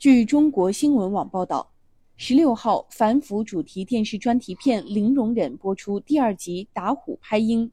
据中国新闻网报道，十六号反腐主题电视专题片《零容忍》播出第二集《打虎拍鹰》。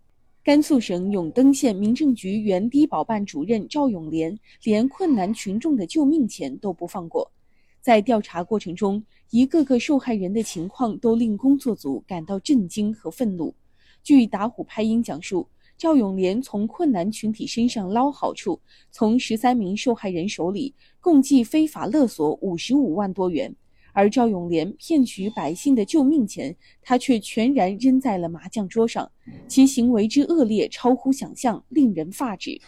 甘肃省永登县民政局原低保办主任赵永莲连困难群众的救命钱都不放过，在调查过程中，一个个受害人的情况都令工作组感到震惊和愤怒。据打虎拍鹰讲述，赵永莲从困难群体身上捞好处，从十三名受害人手里共计非法勒索五十五万多元。而赵永莲骗取百姓的救命钱，他却全然扔在了麻将桌上，其行为之恶劣超乎想象，令人发指。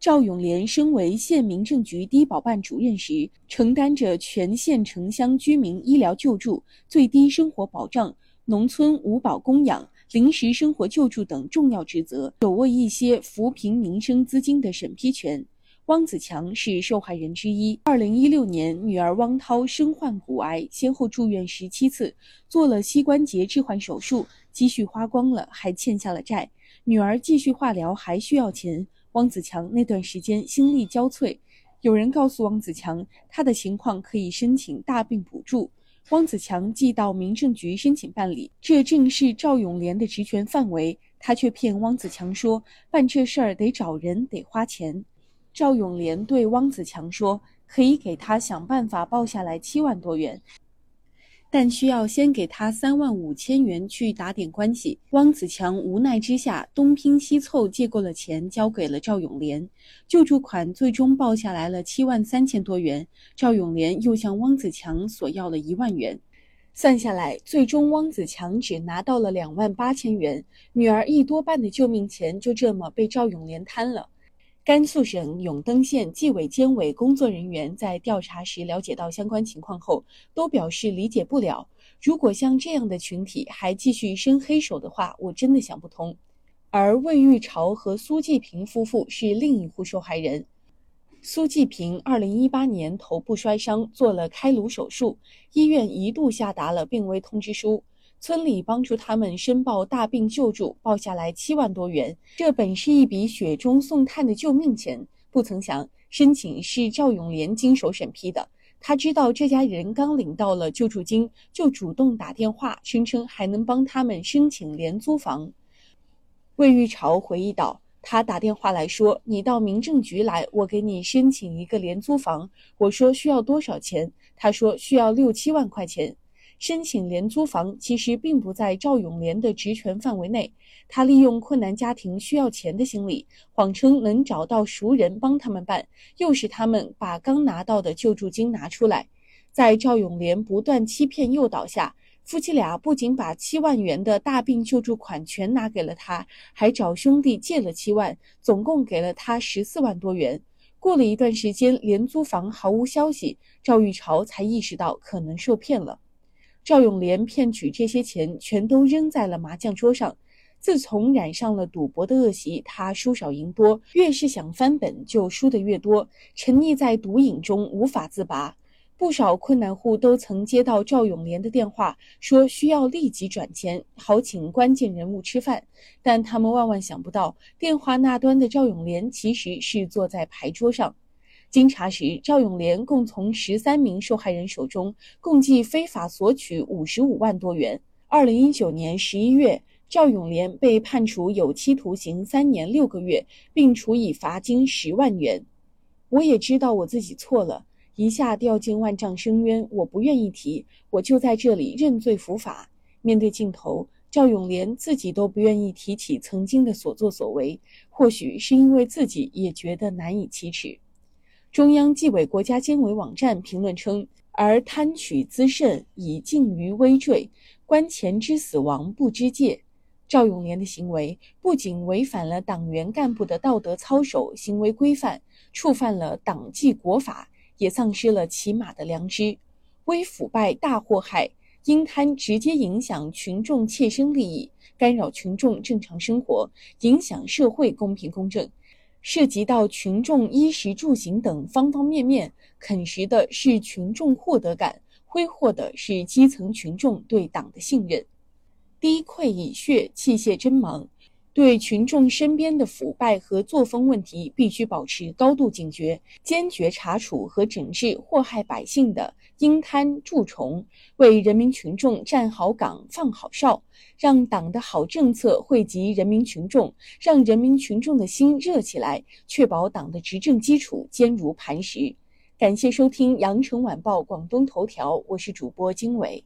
赵永莲身为县民政局低保办主任时，承担着全县城乡居民医疗救助、最低生活保障、农村五保供养、临时生活救助等重要职责，手握一些扶贫民生资金的审批权。汪子强是受害人之一。二零一六年，女儿汪涛身患骨癌，先后住院十七次，做了膝关节置换手术，积蓄花光了，还欠下了债。女儿继续化疗还需要钱，汪子强那段时间心力交瘁。有人告诉汪子强，他的情况可以申请大病补助。汪子强寄到民政局申请办理，这正是赵永莲的职权范围，他却骗汪子强说办这事儿得找人，得花钱。赵永莲对汪子强说：“可以给他想办法报下来七万多元，但需要先给他三万五千元去打点关系。”汪子强无奈之下，东拼西凑借过了钱，交给了赵永莲。救助款最终报下来了七万三千多元，赵永莲又向汪子强索要了一万元，算下来，最终汪子强只拿到了两万八千元，女儿一多半的救命钱就这么被赵永莲贪了。甘肃省永登县纪委监委工作人员在调查时了解到相关情况后，都表示理解不了。如果像这样的群体还继续伸黑手的话，我真的想不通。而魏玉朝和苏继平夫妇是另一户受害人。苏继平2018年头部摔伤，做了开颅手术，医院一度下达了病危通知书。村里帮助他们申报大病救助，报下来七万多元。这本是一笔雪中送炭的救命钱，不曾想申请是赵永莲经手审批的。他知道这家人刚领到了救助金，就主动打电话，声称还能帮他们申请廉租房。魏玉朝回忆道：“他打电话来说，你到民政局来，我给你申请一个廉租房。我说需要多少钱？他说需要六七万块钱。”申请廉租房其实并不在赵永莲的职权范围内，他利用困难家庭需要钱的心理，谎称能找到熟人帮他们办，诱使他们把刚拿到的救助金拿出来。在赵永莲不断欺骗诱导下，夫妻俩不仅把七万元的大病救助款全拿给了他，还找兄弟借了七万，总共给了他十四万多元。过了一段时间，廉租房毫无消息，赵玉朝才意识到可能受骗了。赵永莲骗取这些钱，全都扔在了麻将桌上。自从染上了赌博的恶习，他输少赢多，越是想翻本，就输得越多，沉溺在毒瘾中无法自拔。不少困难户都曾接到赵永莲的电话，说需要立即转钱，好请关键人物吃饭。但他们万万想不到，电话那端的赵永莲其实是坐在牌桌上。经查实，赵永莲共从十三名受害人手中共计非法索取五十五万多元。二零一九年十一月，赵永莲被判处有期徒刑三年六个月，并处以罚金十万元。我也知道我自己错了，一下掉进万丈深渊，我不愿意提，我就在这里认罪伏法。面对镜头，赵永莲自己都不愿意提起曾经的所作所为，或许是因为自己也觉得难以启齿。中央纪委国家监委网站评论称：“而贪取滋甚，以近于微坠，观前之死亡不知戒。”赵永莲的行为不仅违反了党员干部的道德操守行为规范，触犯了党纪国法，也丧失了起码的良知。微腐败大祸害，因贪直接影响群众切身利益，干扰群众正常生活，影响社会公平公正。涉及到群众衣食住行等方方面面，啃食的是群众获得感，挥霍的是基层群众对党的信任。滴溃蚁穴，器械真忙。对群众身边的腐败和作风问题，必须保持高度警觉，坚决查处和整治祸害百姓的阴贪蛀虫，为人民群众站好岗、放好哨，让党的好政策惠及人民群众，让人民群众的心热起来，确保党的执政基础坚如磐石。感谢收听《羊城晚报广东头条》，我是主播经纬。